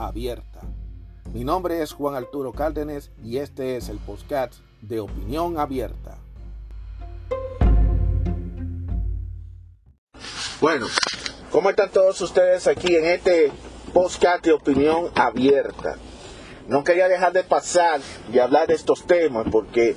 abierta. Mi nombre es Juan Arturo Cárdenas y este es el podcast de Opinión Abierta. Bueno, ¿cómo están todos ustedes aquí en este podcast de Opinión Abierta? No quería dejar de pasar y hablar de estos temas porque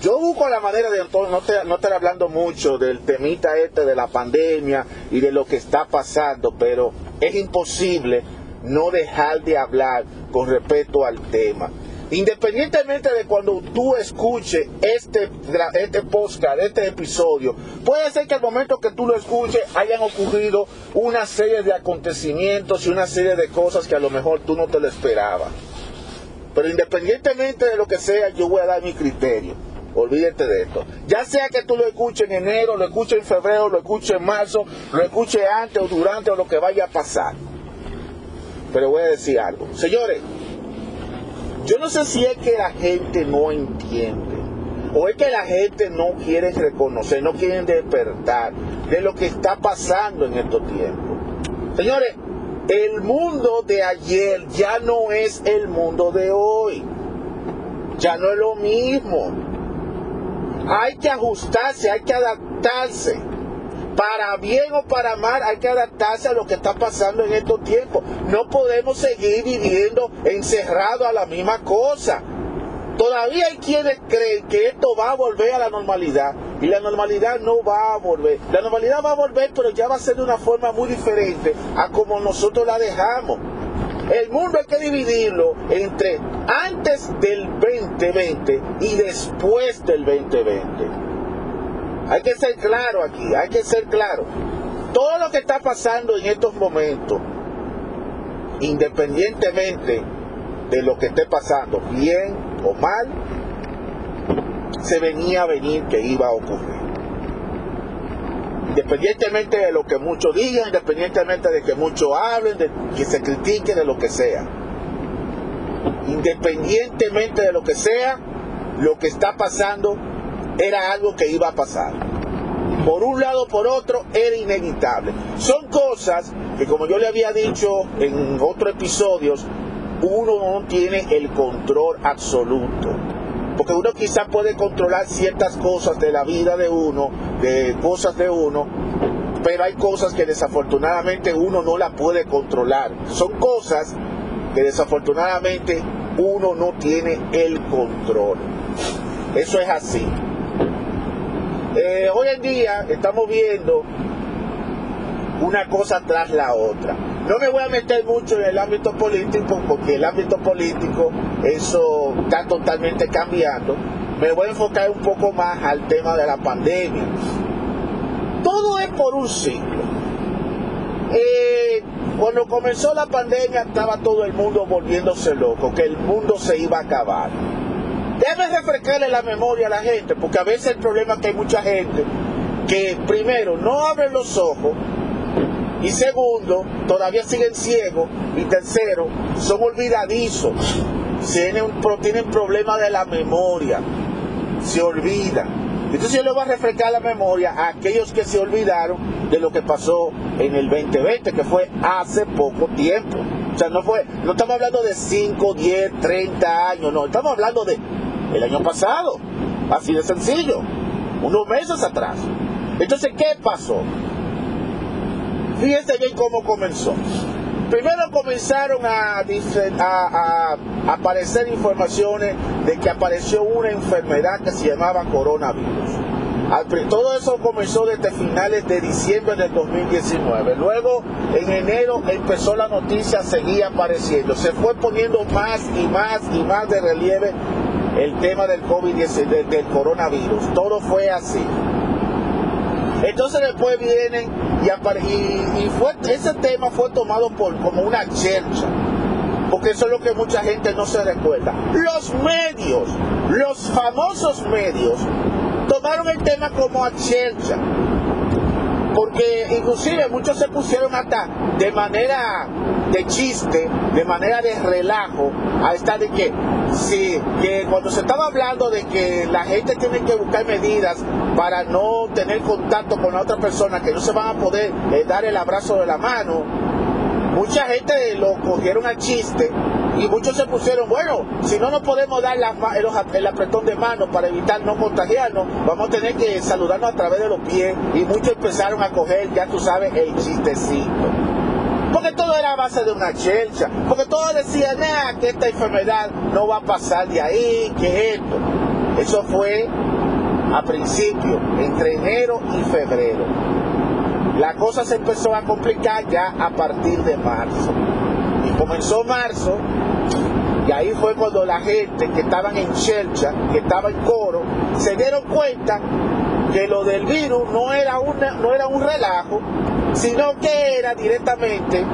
yo busco la manera de no estar, no estar hablando mucho del temita este de la pandemia y de lo que está pasando, pero es imposible no dejar de hablar con respecto al tema. Independientemente de cuando tú escuches este, este podcast, este episodio, puede ser que al momento que tú lo escuches hayan ocurrido una serie de acontecimientos y una serie de cosas que a lo mejor tú no te lo esperabas. Pero independientemente de lo que sea, yo voy a dar mi criterio. Olvídate de esto. Ya sea que tú lo escuches en enero, lo escuches en febrero, lo escuches en marzo, lo escuches antes o durante o lo que vaya a pasar. Pero voy a decir algo. Señores, yo no sé si es que la gente no entiende o es que la gente no quiere reconocer, no quieren despertar de lo que está pasando en estos tiempos. Señores, el mundo de ayer ya no es el mundo de hoy. Ya no es lo mismo. Hay que ajustarse, hay que adaptarse para bien o para mal hay que adaptarse a lo que está pasando en estos tiempos. No podemos seguir viviendo encerrados a la misma cosa. Todavía hay quienes creen que esto va a volver a la normalidad y la normalidad no va a volver. La normalidad va a volver, pero ya va a ser de una forma muy diferente a como nosotros la dejamos. El mundo hay que dividirlo entre antes del 2020 y después del 2020. Hay que ser claro aquí, hay que ser claro. Todo lo que está pasando en estos momentos, independientemente de lo que esté pasando, bien o mal, se venía a venir que iba a ocurrir. Independientemente de lo que muchos digan, independientemente de que muchos hablen, de que se critique, de lo que sea. Independientemente de lo que sea, lo que está pasando era algo que iba a pasar. Por un lado o por otro era inevitable. Son cosas que como yo le había dicho en otros episodios, uno no tiene el control absoluto. Porque uno quizás puede controlar ciertas cosas de la vida de uno, de cosas de uno, pero hay cosas que desafortunadamente uno no la puede controlar. Son cosas que desafortunadamente uno no tiene el control. Eso es así. Eh, hoy en día estamos viendo una cosa tras la otra. No me voy a meter mucho en el ámbito político porque el ámbito político eso está totalmente cambiando. Me voy a enfocar un poco más al tema de la pandemia. Todo es por un ciclo. Eh, cuando comenzó la pandemia estaba todo el mundo volviéndose loco, que el mundo se iba a acabar. Debe refrescarle la memoria a la gente, porque a veces el problema es que hay mucha gente que primero no abre los ojos y segundo, todavía siguen ciegos y tercero, son olvidadizos, tienen, tienen problemas de la memoria, se olvidan. Entonces yo le voy a refrescar la memoria a aquellos que se olvidaron de lo que pasó en el 2020, que fue hace poco tiempo. O sea, no fue, no estamos hablando de 5, 10, 30 años, no, estamos hablando de el año pasado. Así de sencillo. Unos meses atrás. Entonces, ¿qué pasó? Fíjense bien cómo comenzó. Primero comenzaron a, a, aparecer informaciones de que apareció una enfermedad que se llamaba coronavirus. Todo eso comenzó desde finales de diciembre del 2019. Luego, en enero empezó la noticia, seguía apareciendo. Se fue poniendo más y más y más de relieve el tema del COVID-19, del coronavirus. Todo fue así. Entonces después vienen y, y, fue, ese tema fue tomado por como una chercha. porque eso es lo que mucha gente no se recuerda. Los medios, los famosos medios, tomaron el tema como a chelcha porque inclusive muchos se pusieron hasta de manera de chiste, de manera de relajo, a estar de que sí, que cuando se estaba hablando de que la gente tiene que buscar medidas para no tener contacto con la otra persona, que no se van a poder eh, dar el abrazo de la mano, mucha gente lo cogieron al chiste y muchos se pusieron, bueno, si no nos podemos dar el, apretón de mano para evitar no contagiarnos, vamos a tener que saludarnos a través de los pies. Y muchos empezaron a coger, ya tú sabes, el chistecito. Porque todo era a base de una chelcha. Porque todos decían, que esta enfermedad no va a pasar de ahí, que esto. Eso fue a principio, entre enero y febrero. La cosa se empezó a complicar ya a partir de marzo. Comenzó marzo y ahí fue cuando la gente que estaban en Chelcha, que estaba en coro, se dieron cuenta que lo del virus no era, no era un relajo, sino que era directamente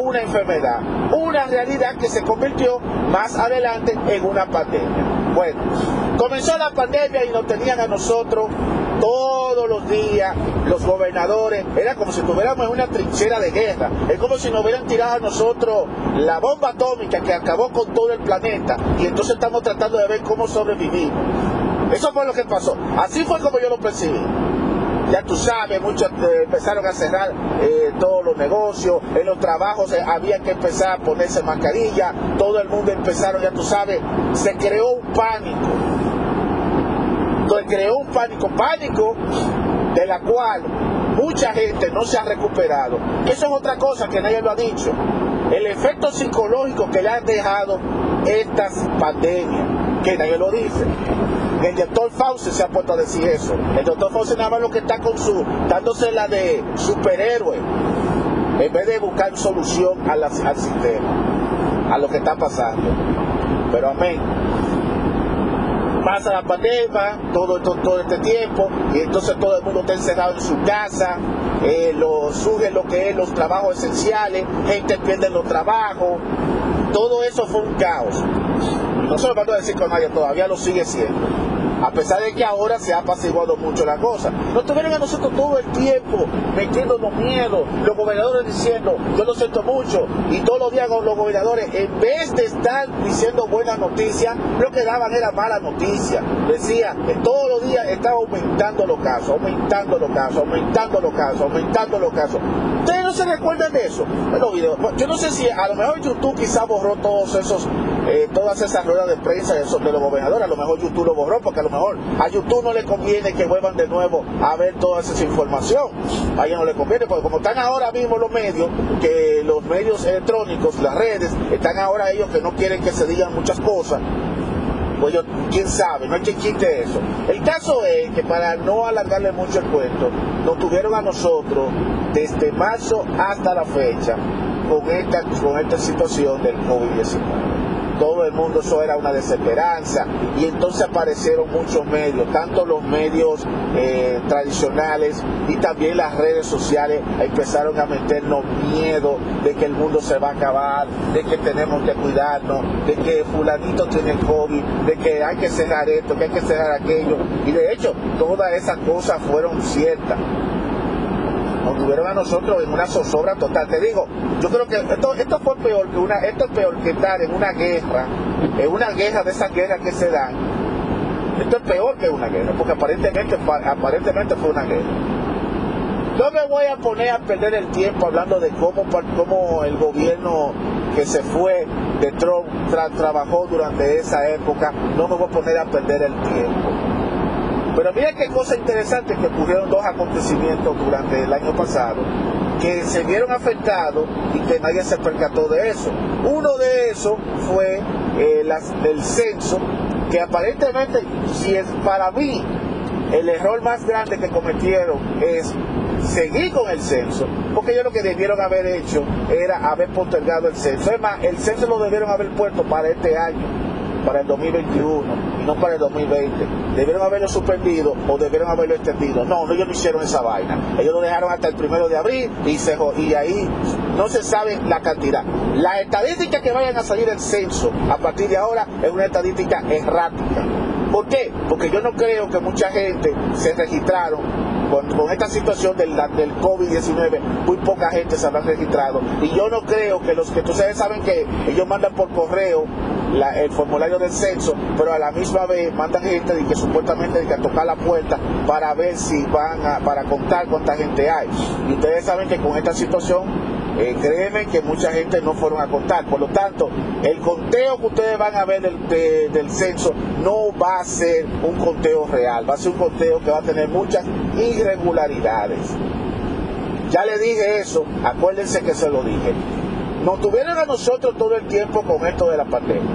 una enfermedad, una realidad que se convirtió más adelante en una pandemia. Bueno, comenzó la pandemia y nos tenían a nosotros todos los días los gobernadores, era como si tuviéramos una trinchera de guerra, es como si nos hubieran tirado a nosotros la bomba atómica que acabó con todo el planeta y entonces estamos tratando de ver cómo sobrevivir. Eso fue lo que pasó, así fue como yo lo percibí ya tú sabes, muchos eh, empezaron a cerrar eh, todos los negocios, en los trabajos eh, había que empezar a ponerse mascarilla, todo el mundo empezaron, ya tú sabes, se creó un pánico. Entonces creó un pánico, pánico de la cual mucha gente no se ha recuperado. Eso es otra cosa que nadie lo ha dicho. El efecto psicológico que le han dejado estas pandemias, que nadie lo dice. El doctor Fauci se ha puesto a decir eso. El doctor Fauci nada más lo que está con su, dándose la de superhéroe, en vez de buscar solución al sistema, a lo que está pasando. Pero amén. Pasa la pandemia, todo, todo, este tiempo, y entonces todo el mundo está encerrado en su casa, eh, lo, lo que es los trabajos esenciales, gente pierde los trabajos, todo eso fue un caos. No se lo a decir con nadie, todavía lo sigue siendo a pesar de que ahora se ha apaciguado mucho la cosa. No tuvieron a nosotros todo el tiempo metiéndonos miedo, los gobernadores diciendo, yo lo siento mucho, y todos los días los gobernadores, en vez de estar diciendo buenas noticias, lo que daban era mala noticia. Decía, que todos los días estaba aumentando los casos, aumentando los casos, aumentando los casos, aumentando los casos. ¿Ustedes no se recuerdan de eso? yo no sé si a lo mejor YouTube quizá borró todos esos, eh, todas esas ruedas de prensa de, de los gobernadores, a lo mejor YouTube lo borró porque a lo mejor a YouTube no le conviene que vuelvan de nuevo a ver toda esa información. A ellos no le conviene, porque como están ahora mismo los medios, que los medios electrónicos, las redes, están ahora ellos que no quieren que se digan muchas cosas, pues yo, quién sabe, no hay que quite eso. El caso es que para no alargarle mucho el cuento, nos tuvieron a nosotros desde marzo hasta la fecha con esta, con esta situación del COVID-19 todo el mundo eso era una desesperanza. Y entonces aparecieron muchos medios, tanto los medios eh, tradicionales y también las redes sociales empezaron a meternos miedo de que el mundo se va a acabar, de que tenemos que cuidarnos, de que fulanito tiene COVID, de que hay que cerrar esto, que hay que cerrar aquello. Y de hecho todas esas cosas fueron ciertas nos tuvieron a nosotros en una zozobra total. Te digo, yo creo que esto, esto fue peor que una, esto es peor que estar en una guerra, en una guerra de esas guerras que se dan. Esto es peor que una guerra, porque aparentemente, aparentemente fue una guerra. No me voy a poner a perder el tiempo hablando de cómo, cómo el gobierno que se fue de Trump trabajó durante esa época. No me voy a poner a perder el tiempo. Pero mira qué cosa interesante que ocurrieron dos acontecimientos durante el año pasado que se vieron afectados y que nadie se percató de eso. Uno de esos fue eh, el censo, que aparentemente, si es para mí, el error más grande que cometieron es seguir con el censo, porque ellos lo que debieron haber hecho era haber postergado el censo. Es más, el censo lo debieron haber puesto para este año para el 2021 y no para el 2020. Debieron haberlo suspendido o debieron haberlo extendido. No, ellos no hicieron esa vaina. Ellos lo dejaron hasta el primero de abril y, se, y ahí no se sabe la cantidad. La estadística que vayan a salir del censo a partir de ahora es una estadística errática. ¿Por qué? Porque yo no creo que mucha gente se registraron con, esta situación del, del COVID-19, muy poca gente se habrá registrado. Y yo no creo que los que ustedes saben que ellos mandan por correo el formulario del censo, pero a la misma vez mandan gente de que supuestamente de que tocar la puerta para ver si van a, para contar cuánta gente hay. Y ustedes saben que con esta situación eh, créeme que mucha gente no fueron a contar. Por lo tanto, el conteo que ustedes van a ver del, del, censo no va a ser un conteo real, va a ser un conteo que va a tener muchas irregularidades. Ya le dije eso, acuérdense que se lo dije. Nos tuvieron a nosotros todo el tiempo con esto de la pandemia.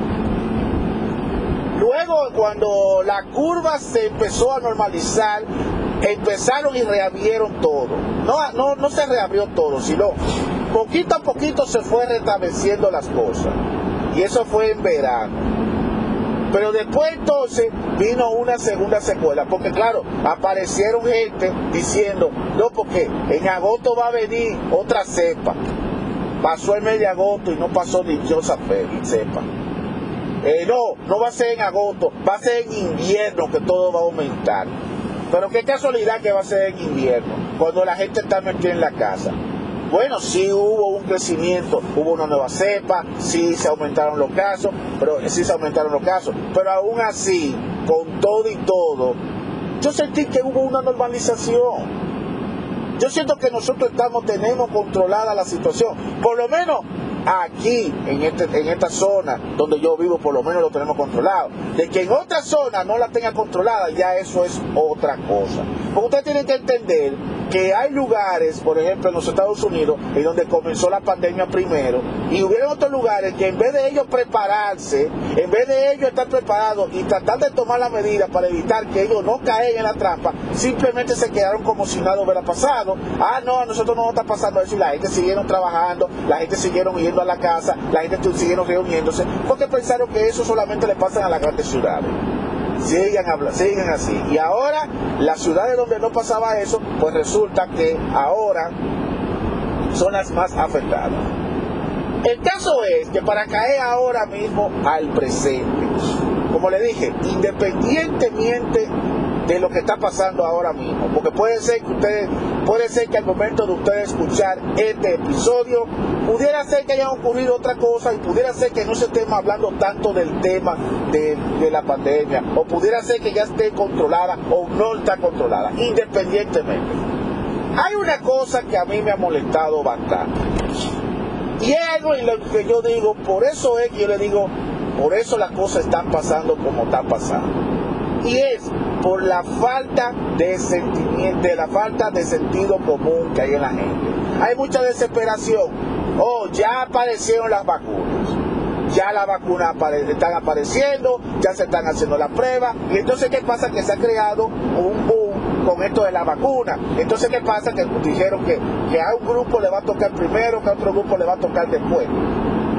Luego, cuando la curva se empezó a normalizar, empezaron y reabrieron todo. No, no, no se reabrió todo, sino poquito a poquito se fue restableciendo las cosas. Y eso fue en verano. Pero después entonces vino una segunda secuela, porque claro, aparecieron gente diciendo, no, porque en agosto va a venir otra cepa. Pasó el mes de agosto y no pasó dichosa cepa. Eh, no, no va a ser en agosto, va a ser en invierno que todo va a aumentar. Pero qué casualidad que va a ser en invierno, cuando la gente está metida en la casa. Bueno, sí hubo un crecimiento, hubo una nueva cepa, sí se aumentaron los casos, pero sí se aumentaron los casos, pero aún así, con todo y todo, yo sentí que hubo una normalización. Yo siento que nosotros estamos, tenemos controlada la situación. Por lo menos aquí, en, este, en esta zona donde yo vivo, por lo menos lo tenemos controlado. De que en otra zona no la tenga controlada, ya eso es otra cosa. Porque ustedes tienen que entender que hay lugares, por ejemplo en los Estados Unidos, en donde comenzó la pandemia primero, y hubieron otros lugares que en vez de ellos prepararse, en vez de ellos estar preparados y tratar de tomar las medidas para evitar que ellos no caigan en la trampa, simplemente se quedaron como si nada hubiera pasado. Ah, no, a nosotros no nos está pasando eso y la gente siguieron trabajando, la gente siguieron yendo a la casa, la gente siguieron reuniéndose, porque pensaron que eso solamente le pasa a las grandes ciudades sigan, sigan así. Y ahora, las ciudades donde no pasaba eso, pues resulta que ahora son las más afectadas. El caso es que para caer ahora mismo al presente, como le dije, independientemente de lo que está pasando ahora mismo. Porque puede ser que ustedes, puede ser que al momento de ustedes escuchar este episodio, pudiera ser que haya ocurrido otra cosa y pudiera ser que no se esté hablando tanto del tema de, la pandemia, o pudiera ser que ya esté controlada o no está controlada, independientemente. Hay una cosa que a mí me ha molestado bastante. Y es algo que yo digo, por eso es que yo le digo, por eso las cosas están pasando como están pasando. Y es por la falta de sentimiento, de la falta de sentido común que hay en la gente. Hay mucha desesperación. Oh, ya aparecieron las vacunas. Ya las vacunas están apareciendo, ya se están haciendo las pruebas. Y entonces, ¿qué pasa? Que se ha creado un boom con esto de la vacuna. Entonces, ¿qué pasa? Que dijeron que, que a un grupo le va a tocar primero, que a otro grupo le va a tocar después.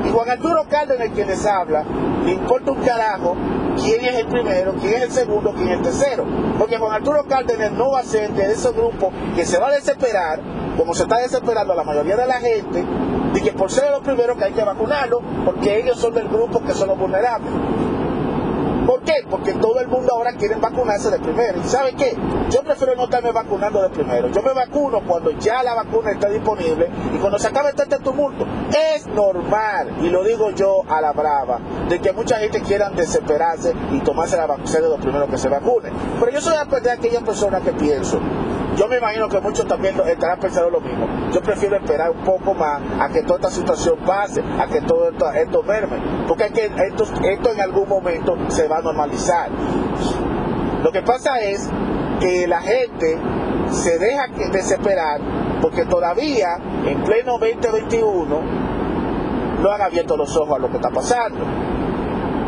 Y Juan Arturo Cárdenas, quien les habla, le importa un carajo quién es el primero, quién es el segundo, quién es el tercero. Porque Juan Arturo Cárdenas no va a ser de esos grupos que se va a desesperar, como se está desesperando la mayoría de la gente, que por ser los primeros que hay que vacunarlo, porque ellos son del grupo que son los vulnerables. ¿Por qué? Porque todo el mundo ahora quiere vacunarse de primero. ¿Y sabe qué? Yo prefiero no estarme vacunando de primero. Yo me vacuno cuando ya la vacuna está disponible y cuando se acabe este tumulto. Es normal, y lo digo yo a la brava, de que mucha gente quiera desesperarse y tomarse la vacuna de los primeros que se vacunen. Pero yo soy de aquellas personas que pienso yo me imagino que muchos también estarán pensando lo mismo. Yo prefiero esperar un poco más a que toda esta situación pase, a que todo esto, esto merme, porque esto, esto en algún momento se va a normalizar. Lo que pasa es que la gente se deja desesperar porque todavía en pleno 2021 no han abierto los ojos a lo que está pasando.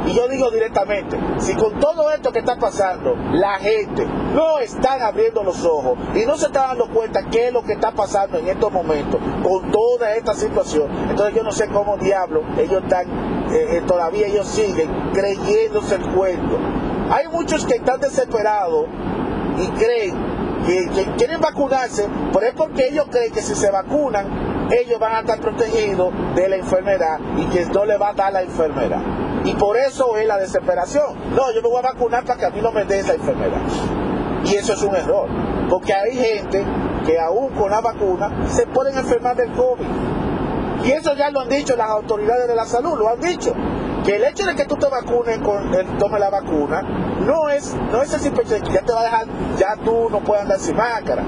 Y yo digo directamente, si con todo esto que está pasando, la gente no está abriendo los ojos y no se está dando cuenta qué es lo que está pasando en estos momentos con toda esta situación, entonces yo no sé cómo diablo ellos están, eh, eh, todavía ellos siguen creyéndose el cuento. Hay muchos que están desesperados y creen que, quieren vacunarse, pero es porque ellos creen que si se vacunan, ellos van a estar protegidos de la enfermedad y que no le va a dar la enfermedad. Y por eso es la desesperación. No, yo me voy a vacunar para que a mí no me dé esa enfermedad. Y eso es un error, porque hay gente que aún con la vacuna se pueden enfermar del COVID. Y eso ya lo han dicho las autoridades de la salud, lo han dicho que el hecho de que tú te vacunes con el tome la vacuna no es no es el simple que ya te va a dejar ya tú no puedes andar sin máscara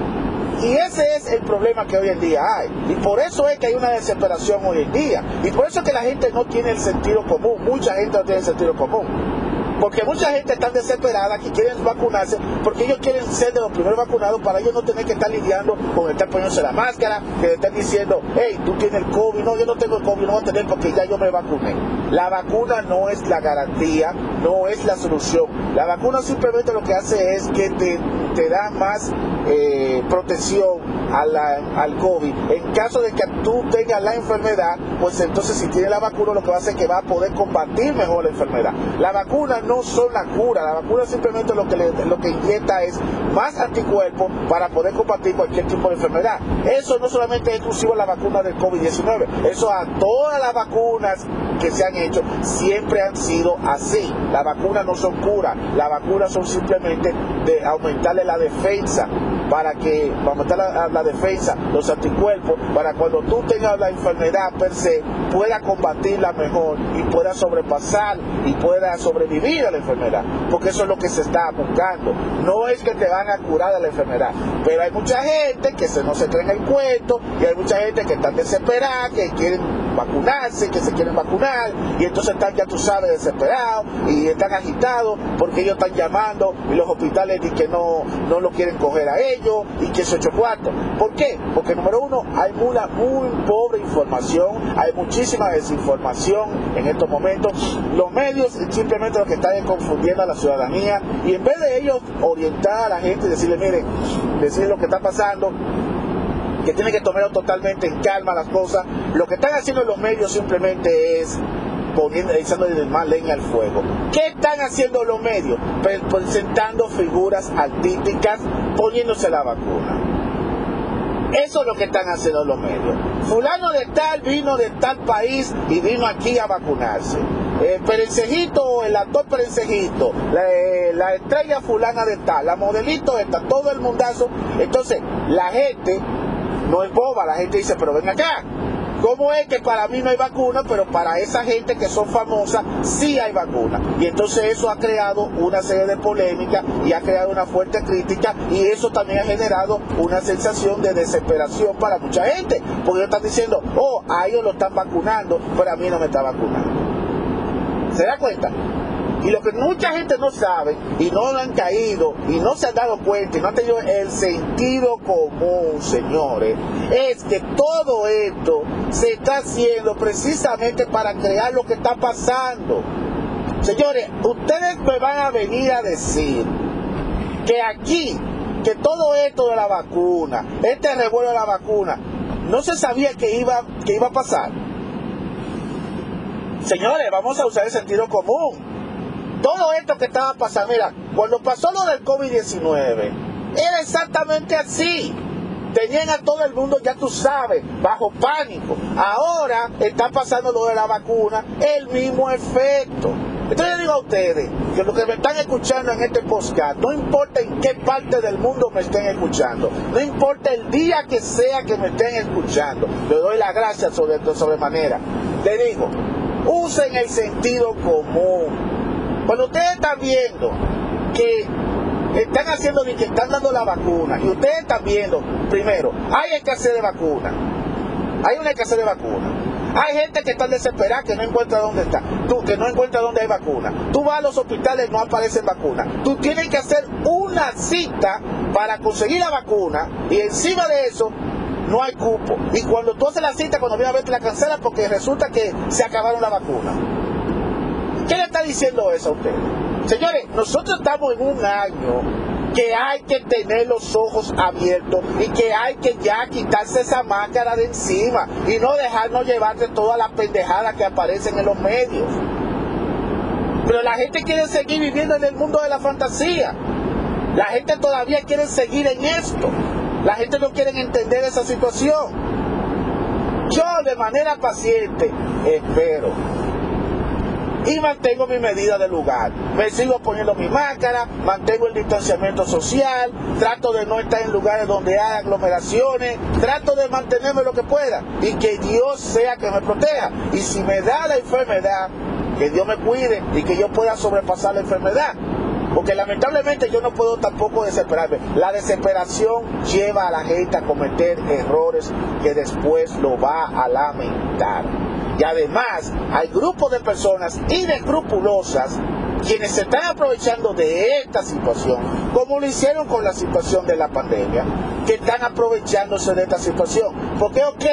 y ese es el problema que hoy en día hay. Y por eso es que hay una desesperación hoy en día. Y por eso es que la gente no tiene el sentido común. Mucha gente no tiene el sentido común. Porque mucha gente está desesperada que quieren vacunarse porque ellos quieren ser de los primeros vacunados para ellos no tener que estar lidiando con estar poniéndose la máscara, que estén diciendo, hey, tú tienes el COVID, no, yo no tengo el COVID, no voy a tener porque ya yo me vacuné. La vacuna no es la garantía, no es la solución. La vacuna simplemente lo que hace es que te, te da más eh, protección al COVID. En caso de que tú tengas la enfermedad, pues entonces si tienes la vacuna lo que va a hacer es que va a poder combatir mejor la enfermedad. La vacuna no son la cura, la vacuna simplemente lo que, lo que inyecta es más anticuerpos para poder combatir cualquier tipo de enfermedad. Eso no solamente es exclusivo a la vacuna del COVID-19, eso a todas las vacunas que se han hecho siempre han sido así. Las vacunas no son cura, las vacunas son simplemente de aumentarle la defensa para que, para aumentar la, defensa, los anticuerpos, para cuando tú tengas la enfermedad per se, pueda combatirla mejor y pueda sobrepasar y pueda sobrevivir a la enfermedad. Porque eso es lo que se está buscando. No es que te van a curar de la enfermedad, pero hay mucha gente que se, no se cree en el cuento y hay mucha gente que está desesperada, que quieren vacunarse, que se quieren vacunar y entonces están, ya tú sabes, desesperados y están agitados porque ellos están llamando y los hospitales dicen que no, no lo quieren coger a ellos y que se ocho cuartos. ¿Por qué? Porque número uno, hay una muy pobre información, hay muchísima desinformación en estos momentos. Los medios simplemente lo que están es confundiendo a la ciudadanía y en vez de ellos orientar a la gente y decirle, miren, decirle lo que está pasando, que tiene que tomar totalmente en calma las cosas. Lo que están haciendo los medios simplemente es poniendo, echándole más leña al fuego. ¿Qué están haciendo los medios? Presentando figuras artísticas, poniéndose la vacuna. Eso es lo que están haciendo los medios. Fulano de tal vino de tal país y vino aquí a vacunarse. El Perencejito, el actor Perencejito, la, la, estrella fulana de tal, la modelito esta, todo el mundazo. Entonces, la gente no es boba, la gente dice, pero ven acá, ¿Cómo es que para mí no hay vacuna, pero para esa gente que son famosas sí hay vacuna? Y entonces eso ha creado una serie de polémicas y ha creado una fuerte crítica y eso también ha generado una sensación de desesperación para mucha gente, porque ellos están diciendo, oh, a ellos lo están vacunando, pero a mí no me está vacunando. ¿Se da cuenta? Y lo que mucha gente no sabe y no lo han caído y no se han dado cuenta y no han tenido el sentido común, señores, es que todo esto se está haciendo precisamente para crear lo que está pasando. Señores, ustedes me van a venir a decir que aquí, que todo esto de la vacuna, este revuelo de la vacuna, no se sabía que iba, que iba a pasar. Señores, vamos a usar el sentido común todo esto que estaba pasando, mira, cuando pasó lo del COVID-19, era exactamente así. Tenían a todo el mundo, ya tú sabes, bajo pánico. Ahora está pasando lo de la vacuna, el mismo efecto. Entonces yo digo a ustedes, que los que me están escuchando en este podcast, no importa en qué parte del mundo me estén escuchando, no importa el día que sea que me estén escuchando, le doy las gracias sobre, sobremanera. Le digo, usen el sentido común cuando ustedes están viendo que están haciendo ni que están dando la vacuna y ustedes están viendo, primero, hay escasez de vacuna, hay una escasez de vacuna. Hay gente que está desesperada que no encuentra dónde está, tú que no encuentra dónde hay vacuna. Tú vas a los hospitales no aparecen vacunas. Tú tienes que hacer una cita para conseguir la vacuna y encima de eso no hay cupo. Y cuando tú haces la cita, cuando viene a verte la cancela porque resulta que se acabaron la vacuna. ¿Qué le está diciendo eso a ustedes? Señores, nosotros estamos en un año que hay que tener los ojos abiertos y que hay que ya quitarse esa máscara de encima y no dejarnos llevar de todas las pendejadas que aparecen en los medios. Pero la gente quiere seguir viviendo en el mundo de la fantasía. La gente todavía quiere seguir en esto. La gente no quiere entender esa situación. Yo de manera paciente espero y mantengo mi medida de lugar. Me sigo poniendo mi máscara, mantengo el distanciamiento social, trato de no estar en lugares donde hay aglomeraciones, trato de mantenerme lo que pueda y que Dios sea que me proteja. Y si me da la enfermedad, que Dios me cuide y que yo pueda sobrepasar la enfermedad. Porque lamentablemente yo no puedo tampoco desesperarme. La desesperación lleva a la gente a cometer errores que después lo va a lamentar. Y además hay grupos de personas inescrupulosas quienes se están aprovechando de esta situación, como lo hicieron con la situación de la pandemia, que están aprovechándose de esta situación. Porque, ok,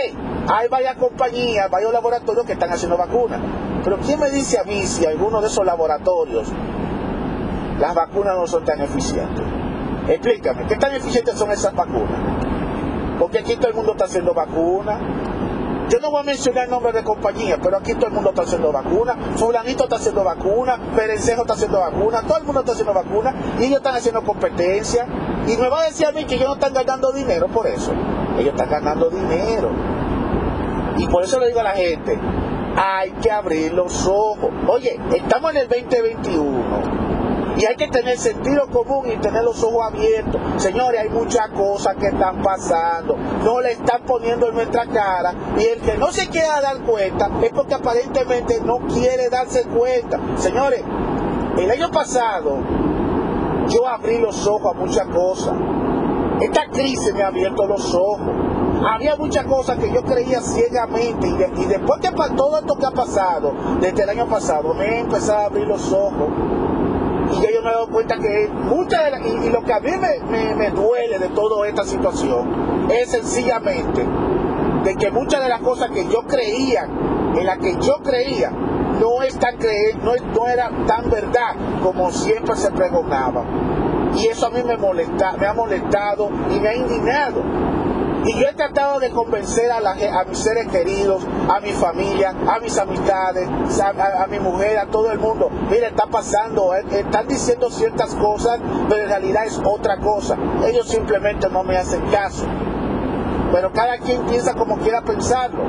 hay varias compañías, varios laboratorios que están haciendo vacunas, pero ¿quién me dice a mí si alguno de esos laboratorios las vacunas no son tan eficientes? Explícame, ¿qué tan eficientes son esas vacunas? Porque aquí todo el mundo está haciendo vacunas, yo no voy a mencionar el nombre de compañía, pero aquí todo el mundo está haciendo vacuna, fulanito está haciendo vacuna, Perencejo está haciendo vacuna, todo el mundo está haciendo vacuna, y ellos están haciendo competencia. Y me va a decir a mí que ellos no están ganando dinero por eso. Ellos están ganando dinero. Y por eso le digo a la gente, hay que abrir los ojos. Oye, estamos en el 2021 y hay que tener sentido común y tener los ojos abiertos. Señores, hay muchas cosas que están pasando. No le están poniendo en nuestra cara. Y el que no se quiera dar cuenta es porque aparentemente no quiere darse cuenta. Señores, el año pasado yo abrí los ojos a muchas cosas. Esta crisis me ha abierto los ojos. Había muchas cosas que yo creía ciegamente y, después que todo esto que ha pasado desde el año pasado me he empezado a abrir los ojos y me he dado cuenta que muchas de y, lo que a mí me, duele de toda esta situación es sencillamente de que muchas de las cosas que yo creía, en las que yo creía, no, es tan no, no era tan verdad como siempre se pregonaba. Y eso a mí me, molesta, me ha molestado y me ha indignado. Y yo he tratado de convencer a, la, a mis seres queridos, a mi familia, a mis amistades, a, mi mujer, a todo el mundo. Mira, está pasando, eh, están diciendo ciertas cosas, pero en realidad es otra cosa. Ellos simplemente no me hacen caso. Pero cada quien piensa como quiera pensarlo.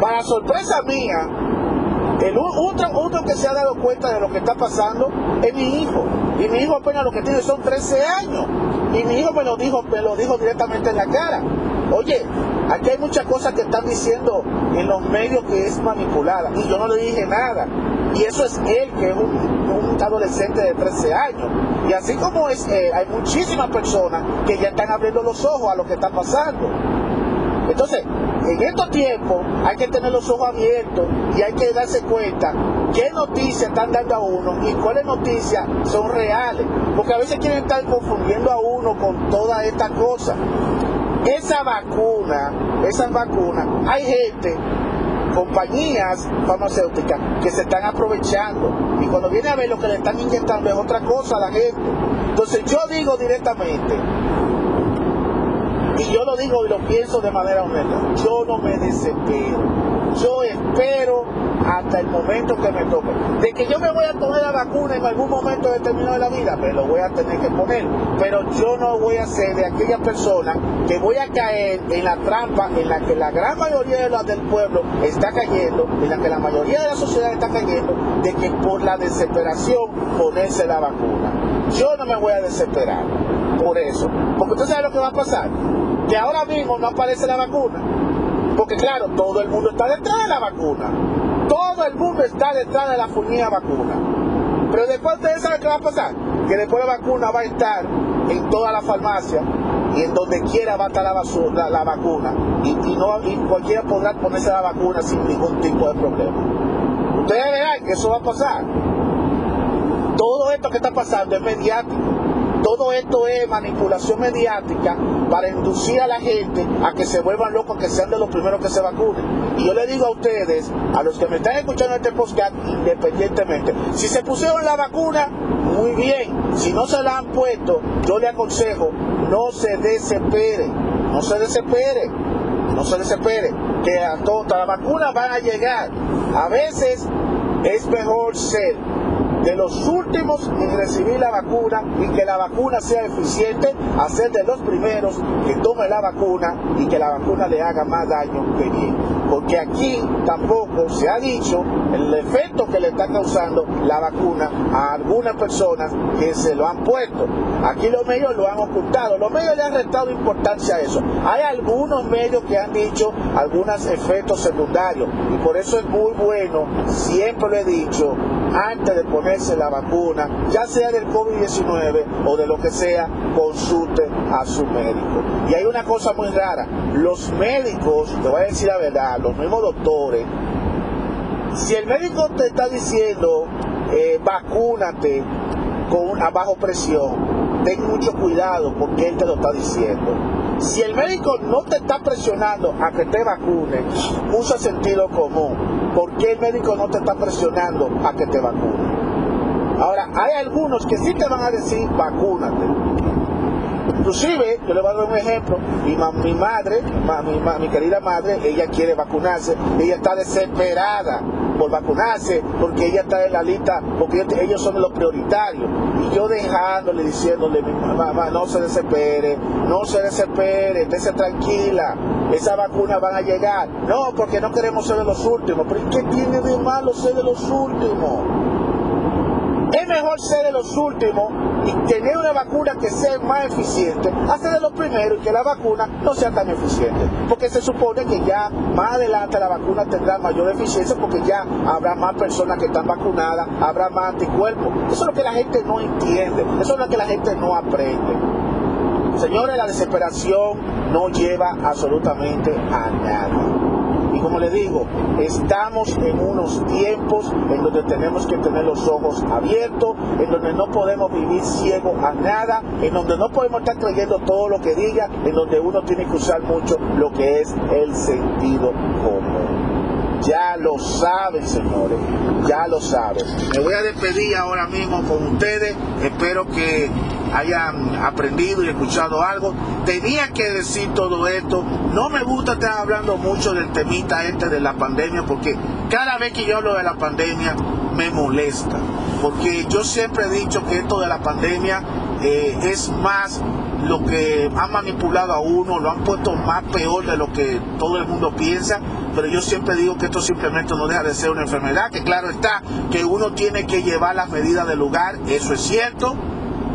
Para sorpresa mía, el otro, otro que se ha dado cuenta de lo que está pasando es mi hijo. Y mi hijo apenas lo que tiene son 13 años. Y mi hijo me lo dijo, me lo dijo directamente en la cara. Oye, aquí hay muchas cosas que están diciendo en los medios que es manipulada. Y yo no le dije nada. Y eso es él, que es un, adolescente de 13 años. Y así como es él, hay muchísimas personas que ya están abriendo los ojos a lo que está pasando. Entonces, en estos tiempos hay que tener los ojos abiertos y hay que darse cuenta qué noticias están dando a uno y cuáles noticias son reales. Porque a veces quieren estar confundiendo a uno con toda esta cosa. Esa vacuna, esas vacunas, hay gente, compañías farmacéuticas que se están aprovechando. Y cuando viene a ver lo que le están inyectando es otra cosa a la gente. Entonces yo digo directamente, y yo lo digo y lo pienso de manera honesta. Yo no me desespero. Yo espero hasta el momento que me toque. De que yo me voy a poner la vacuna en algún momento determinado de la vida, me lo voy a tener que poner. Pero yo no voy a ser de aquella persona que voy a caer en la trampa en la que la gran mayoría de las del pueblo está cayendo, en la que la mayoría de la sociedad está cayendo, de que por la desesperación ponerse la vacuna. Yo no me voy a desesperar por eso. Porque usted sabe lo que va a pasar que ahora mismo no aparece la vacuna. Porque claro, todo el mundo está detrás de la vacuna. Todo el mundo está detrás de la funida vacuna. Pero después ustedes saben qué va a pasar. Que después la vacuna va a estar en toda la farmacia y en donde quiera va a estar la, vacuna. Y, no, y cualquiera podrá ponerse la vacuna sin ningún tipo de problema. Ustedes verán que eso va a pasar. Todo esto que está pasando es mediático. Todo esto es manipulación mediática para inducir a la gente a que se vuelvan locos, que sean de los primeros que se vacunen. Y yo le digo a ustedes, a los que me están escuchando este podcast, independientemente, si se pusieron la vacuna, muy bien. Si no se la han puesto, yo le aconsejo, no se desespere, no se desespere, no se desespere, que a todas las vacunas van a llegar. A veces es mejor ser de los últimos en recibir la vacuna y que la vacuna sea eficiente, a ser de los primeros que tomen la vacuna y que la vacuna le haga más daño que bien. Porque aquí tampoco se ha dicho el efecto que le está causando la vacuna a algunas personas que se lo han puesto. Aquí los medios lo han ocultado, los medios le han restado importancia a eso. Hay algunos medios que han dicho algunos efectos secundarios y por eso es muy bueno, siempre lo he dicho, antes de ponerse la vacuna, ya sea del COVID-19 o de lo que sea, consulte a su médico. Y hay una cosa muy rara, los médicos, te voy a decir la verdad, los mismos doctores, si el médico te está diciendo, eh, vacúnate con una bajo presión, ten mucho cuidado porque él te lo está diciendo. Si el médico no te está presionando a que te vacunes, usa sentido común. ¿Por qué el médico no te está presionando a que te vacunes? Ahora, hay algunos que sí te van a decir, vacúnate. Inclusive, yo le voy a dar un ejemplo, mi, mi madre, mi, querida madre, ella quiere vacunarse, ella está desesperada por vacunarse, porque ella está en la lista, porque ellos son los prioritarios. Y yo dejándole, diciéndole, mamá, no se desespere, no se desespere, esté tranquila, esas vacunas van a llegar. No, porque no queremos ser de los últimos. Pero ¿qué tiene de malo ser de los últimos? Es mejor ser de los últimos y tener una vacuna que sea más eficiente, hacer de los primeros y que la vacuna no sea tan eficiente. Porque se supone que ya más adelante la vacuna tendrá mayor eficiencia porque ya habrá más personas que están vacunadas, habrá más anticuerpos. Eso es lo que la gente no entiende, eso es lo que la gente no aprende. Señores, la desesperación no lleva absolutamente a nada. Como le digo, estamos en unos tiempos en donde tenemos que tener los ojos abiertos, en donde no podemos vivir ciego a nada, en donde no podemos estar creyendo todo lo que diga, en donde uno tiene que usar mucho lo que es el sentido común. Ya lo saben, señores, ya lo saben. Me voy a despedir ahora mismo con ustedes. Espero que hayan aprendido y escuchado algo. Tenía que decir todo esto. No me gusta estar hablando mucho del temita este de la pandemia porque cada vez que yo hablo de la pandemia me molesta. Porque yo siempre he dicho que esto de la pandemia eh, es más lo que han manipulado a uno, lo han puesto más peor de lo que todo el mundo piensa, pero yo siempre digo que esto simplemente no deja de ser una enfermedad, que claro está, que uno tiene que llevar las medidas del lugar, eso es cierto,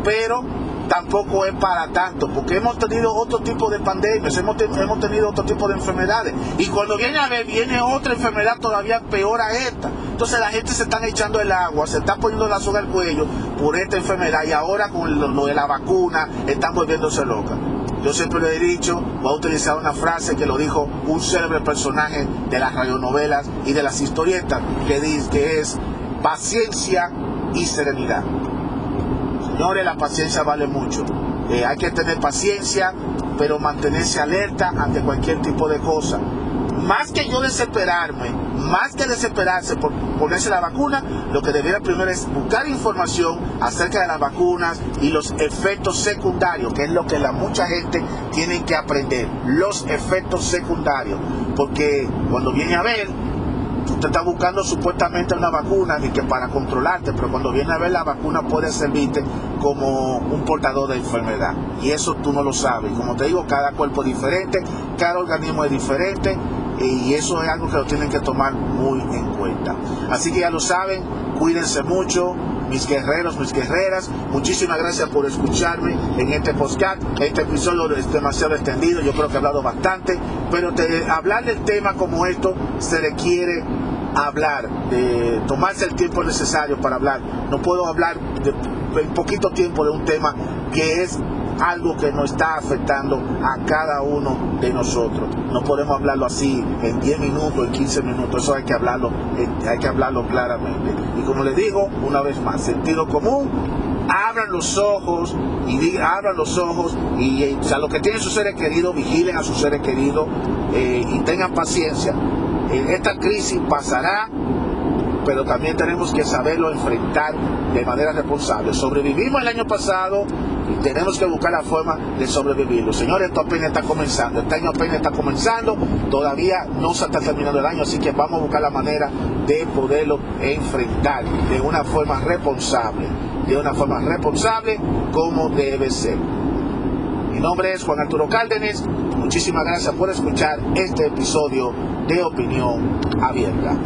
pero tampoco es para tanto, porque hemos tenido otro tipo de pandemias, hemos, hemos tenido otro tipo de enfermedades, y cuando viene a ver, viene otra enfermedad todavía peor a esta. Entonces la gente se está echando el agua, se está poniendo la soga al cuello por esta enfermedad, y ahora con lo, de la vacuna están volviéndose locas. Yo siempre le he dicho, voy a utilizar una frase que lo dijo un célebre personaje de las radionovelas y de las historietas, que, dice, que es paciencia y serenidad. Señores, la paciencia vale mucho. Eh, hay que tener paciencia, pero mantenerse alerta ante cualquier tipo de cosa. Más que yo desesperarme, más que desesperarse por ponerse la vacuna, lo que debería primero es buscar información acerca de las vacunas y los efectos secundarios, que es lo que la mucha gente tiene que aprender, los efectos secundarios. Porque cuando viene a ver, Usted está buscando supuestamente una vacuna y que para controlarte, pero cuando viene a ver la vacuna puede servirte como un portador de enfermedad. Y eso tú no lo sabes. Como te digo, cada cuerpo es diferente, cada organismo es diferente y eso es algo que lo tienen que tomar muy en cuenta. Así que ya lo saben, cuídense mucho, mis guerreros, mis guerreras. Muchísimas gracias por escucharme en este podcast. Este episodio es demasiado extendido, yo creo que he hablado bastante, pero hablar del tema como esto se requiere hablar, de tomarse el tiempo necesario para hablar. No puedo hablar en poquito tiempo de un tema que es algo que nos está afectando a cada uno de nosotros. No podemos hablarlo así en 10 minutos, en 15 minutos, eso hay que hablarlo, hay que hablarlo claramente. Y como les digo, una vez más, sentido común abran los ojos y digan, abran los ojos y eh, o sea, los que tienen sus seres queridos, vigilen a sus seres queridos eh, y tengan paciencia. esta crisis pasará, pero también tenemos que saberlo enfrentar de manera responsable. Sobrevivimos el año pasado y tenemos que buscar la forma de sobrevivirlo. Señores, esto apenas está comenzando, este año apenas está comenzando, todavía no se está terminando el año, así que vamos a buscar la manera de poderlo enfrentar de una forma responsable, de una forma responsable como debe ser. Mi nombre es Juan Arturo Cárdenas, muchísimas gracias por escuchar este episodio de Opinión Abierta.